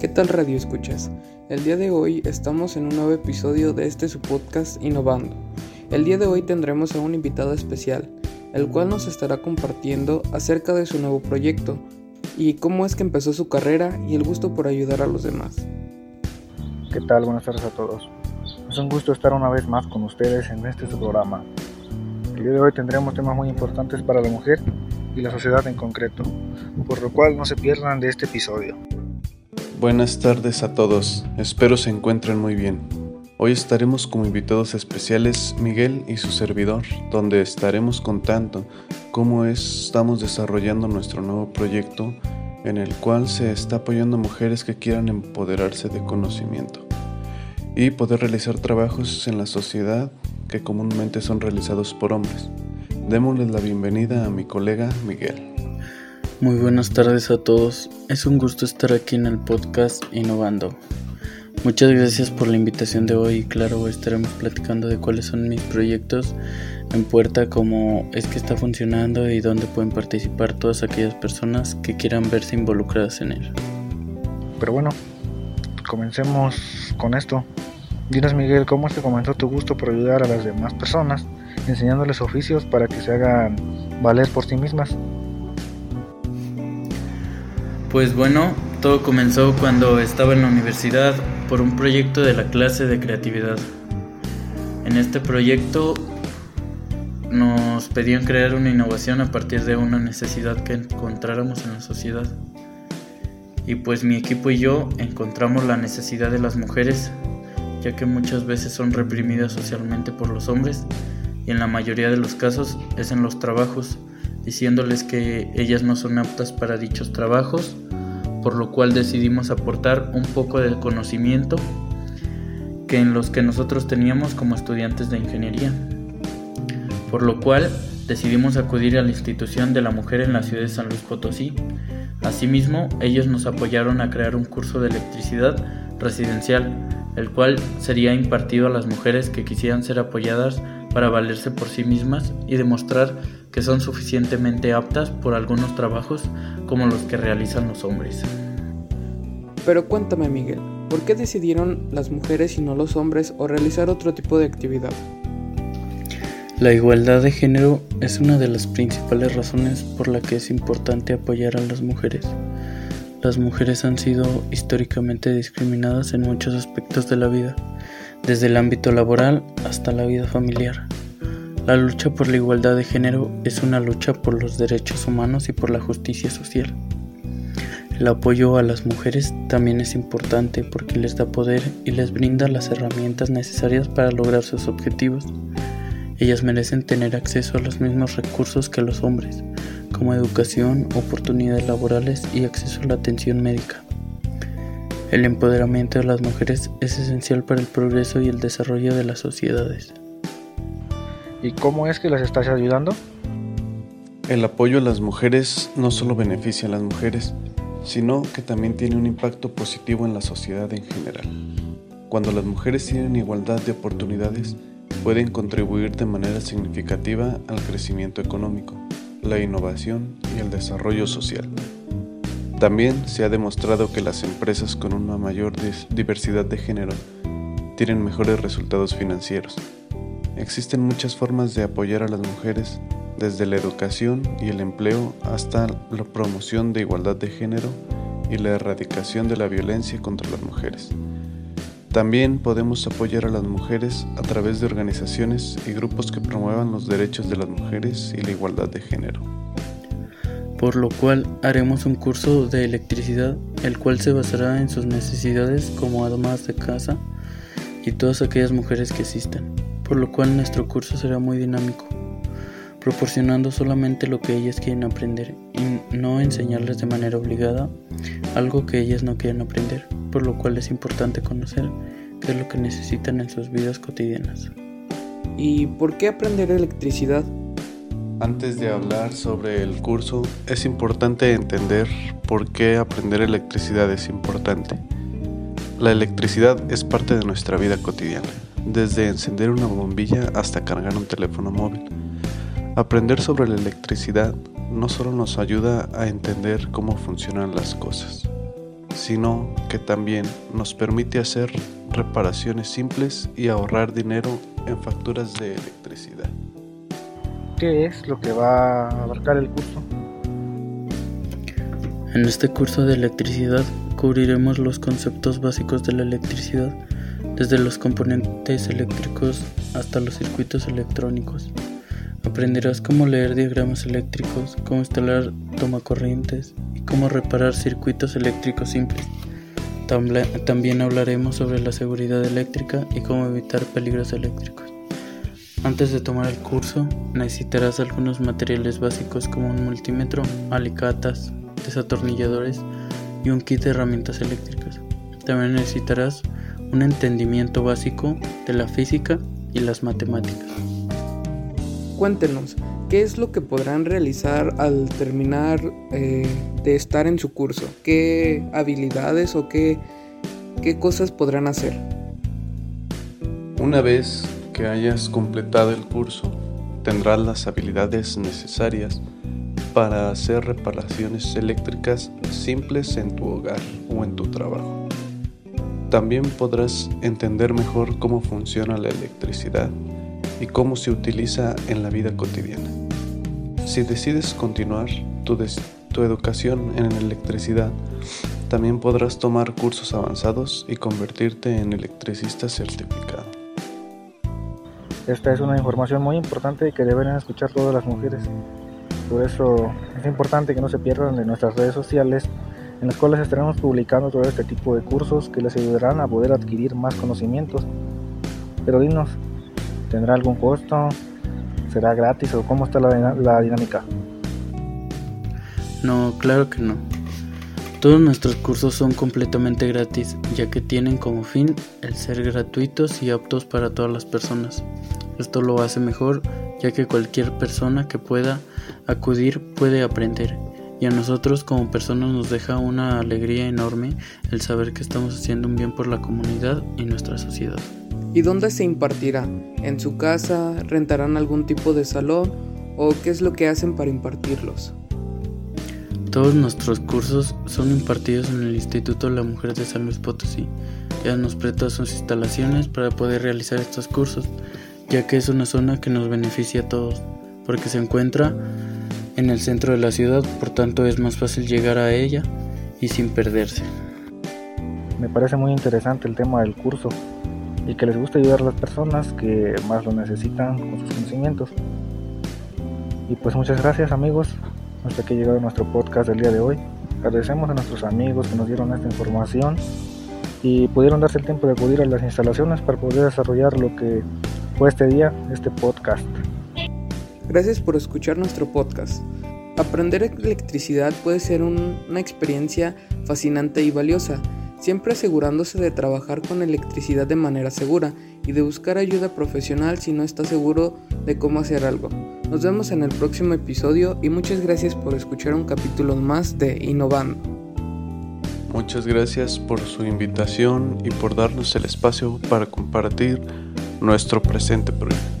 ¿Qué tal Radio Escuchas? El día de hoy estamos en un nuevo episodio de este su podcast Innovando. El día de hoy tendremos a un invitado especial, el cual nos estará compartiendo acerca de su nuevo proyecto y cómo es que empezó su carrera y el gusto por ayudar a los demás. ¿Qué tal? Buenas tardes a todos. Es un gusto estar una vez más con ustedes en este su programa. El día de hoy tendremos temas muy importantes para la mujer y la sociedad en concreto, por lo cual no se pierdan de este episodio. Buenas tardes a todos, espero se encuentren muy bien. Hoy estaremos como invitados especiales Miguel y su servidor, donde estaremos contando cómo estamos desarrollando nuestro nuevo proyecto en el cual se está apoyando mujeres que quieran empoderarse de conocimiento y poder realizar trabajos en la sociedad que comúnmente son realizados por hombres. Démosles la bienvenida a mi colega Miguel. Muy buenas tardes a todos. Es un gusto estar aquí en el podcast Innovando. Muchas gracias por la invitación de hoy y claro, estaremos platicando de cuáles son mis proyectos en puerta, cómo es que está funcionando y dónde pueden participar todas aquellas personas que quieran verse involucradas en él. Pero bueno, comencemos con esto. Dinos Miguel, ¿cómo es que comenzó tu gusto por ayudar a las demás personas, enseñándoles oficios para que se hagan valer por sí mismas? Pues bueno, todo comenzó cuando estaba en la universidad por un proyecto de la clase de creatividad. En este proyecto nos pedían crear una innovación a partir de una necesidad que encontráramos en la sociedad. Y pues mi equipo y yo encontramos la necesidad de las mujeres, ya que muchas veces son reprimidas socialmente por los hombres y en la mayoría de los casos es en los trabajos diciéndoles que ellas no son aptas para dichos trabajos, por lo cual decidimos aportar un poco de conocimiento que en los que nosotros teníamos como estudiantes de ingeniería. Por lo cual decidimos acudir a la institución de la mujer en la ciudad de San Luis Potosí. Asimismo, ellos nos apoyaron a crear un curso de electricidad residencial, el cual sería impartido a las mujeres que quisieran ser apoyadas para valerse por sí mismas y demostrar que son suficientemente aptas por algunos trabajos como los que realizan los hombres. Pero cuéntame Miguel, ¿por qué decidieron las mujeres y no los hombres o realizar otro tipo de actividad? La igualdad de género es una de las principales razones por la que es importante apoyar a las mujeres. Las mujeres han sido históricamente discriminadas en muchos aspectos de la vida, desde el ámbito laboral hasta la vida familiar. La lucha por la igualdad de género es una lucha por los derechos humanos y por la justicia social. El apoyo a las mujeres también es importante porque les da poder y les brinda las herramientas necesarias para lograr sus objetivos. Ellas merecen tener acceso a los mismos recursos que los hombres, como educación, oportunidades laborales y acceso a la atención médica. El empoderamiento de las mujeres es esencial para el progreso y el desarrollo de las sociedades. ¿Y cómo es que las estás ayudando? El apoyo a las mujeres no solo beneficia a las mujeres, sino que también tiene un impacto positivo en la sociedad en general. Cuando las mujeres tienen igualdad de oportunidades, pueden contribuir de manera significativa al crecimiento económico, la innovación y el desarrollo social. También se ha demostrado que las empresas con una mayor diversidad de género tienen mejores resultados financieros. Existen muchas formas de apoyar a las mujeres, desde la educación y el empleo hasta la promoción de igualdad de género y la erradicación de la violencia contra las mujeres. También podemos apoyar a las mujeres a través de organizaciones y grupos que promuevan los derechos de las mujeres y la igualdad de género por lo cual haremos un curso de electricidad, el cual se basará en sus necesidades como amas de casa y todas aquellas mujeres que existan, por lo cual nuestro curso será muy dinámico, proporcionando solamente lo que ellas quieren aprender y no enseñarles de manera obligada algo que ellas no quieren aprender, por lo cual es importante conocer qué es lo que necesitan en sus vidas cotidianas. ¿Y por qué aprender electricidad? Antes de hablar sobre el curso, es importante entender por qué aprender electricidad es importante. La electricidad es parte de nuestra vida cotidiana, desde encender una bombilla hasta cargar un teléfono móvil. Aprender sobre la electricidad no solo nos ayuda a entender cómo funcionan las cosas, sino que también nos permite hacer reparaciones simples y ahorrar dinero en facturas de electricidad. ¿Qué es lo que va a abarcar el curso? En este curso de electricidad cubriremos los conceptos básicos de la electricidad, desde los componentes eléctricos hasta los circuitos electrónicos. Aprenderás cómo leer diagramas eléctricos, cómo instalar tomacorrientes y cómo reparar circuitos eléctricos simples. También hablaremos sobre la seguridad eléctrica y cómo evitar peligros eléctricos. Antes de tomar el curso, necesitarás algunos materiales básicos como un multímetro, alicatas, desatornilladores y un kit de herramientas eléctricas. También necesitarás un entendimiento básico de la física y las matemáticas. Cuéntenos, ¿qué es lo que podrán realizar al terminar eh, de estar en su curso? ¿Qué habilidades o qué, qué cosas podrán hacer? Una vez que hayas completado el curso, tendrás las habilidades necesarias para hacer reparaciones eléctricas simples en tu hogar o en tu trabajo. También podrás entender mejor cómo funciona la electricidad y cómo se utiliza en la vida cotidiana. Si decides continuar tu, tu educación en electricidad, también podrás tomar cursos avanzados y convertirte en electricista certificado. Esta es una información muy importante que deben escuchar todas las mujeres. Por eso es importante que no se pierdan de nuestras redes sociales en las cuales estaremos publicando todo este tipo de cursos que les ayudarán a poder adquirir más conocimientos. Pero dinos, ¿Tendrá algún costo? ¿Será gratis o cómo está la, la dinámica? No, claro que no. Todos nuestros cursos son completamente gratis, ya que tienen como fin el ser gratuitos y aptos para todas las personas. Esto lo hace mejor, ya que cualquier persona que pueda acudir puede aprender. Y a nosotros como personas nos deja una alegría enorme el saber que estamos haciendo un bien por la comunidad y nuestra sociedad. ¿Y dónde se impartirá? ¿En su casa? ¿Rentarán algún tipo de salón? ¿O qué es lo que hacen para impartirlos? Todos nuestros cursos son impartidos en el Instituto de la Mujer de San Luis Potosí. Ya nos presta sus instalaciones para poder realizar estos cursos, ya que es una zona que nos beneficia a todos, porque se encuentra en el centro de la ciudad, por tanto es más fácil llegar a ella y sin perderse. Me parece muy interesante el tema del curso, y que les gusta ayudar a las personas que más lo necesitan con sus conocimientos. Y pues muchas gracias amigos, hasta que llegado nuestro podcast del día de hoy. Agradecemos a nuestros amigos que nos dieron esta información y pudieron darse el tiempo de acudir a las instalaciones para poder desarrollar lo que fue este día, este podcast. Gracias por escuchar nuestro podcast. Aprender electricidad puede ser una experiencia fascinante y valiosa siempre asegurándose de trabajar con electricidad de manera segura y de buscar ayuda profesional si no está seguro de cómo hacer algo. Nos vemos en el próximo episodio y muchas gracias por escuchar un capítulo más de Innovando. Muchas gracias por su invitación y por darnos el espacio para compartir nuestro presente proyecto.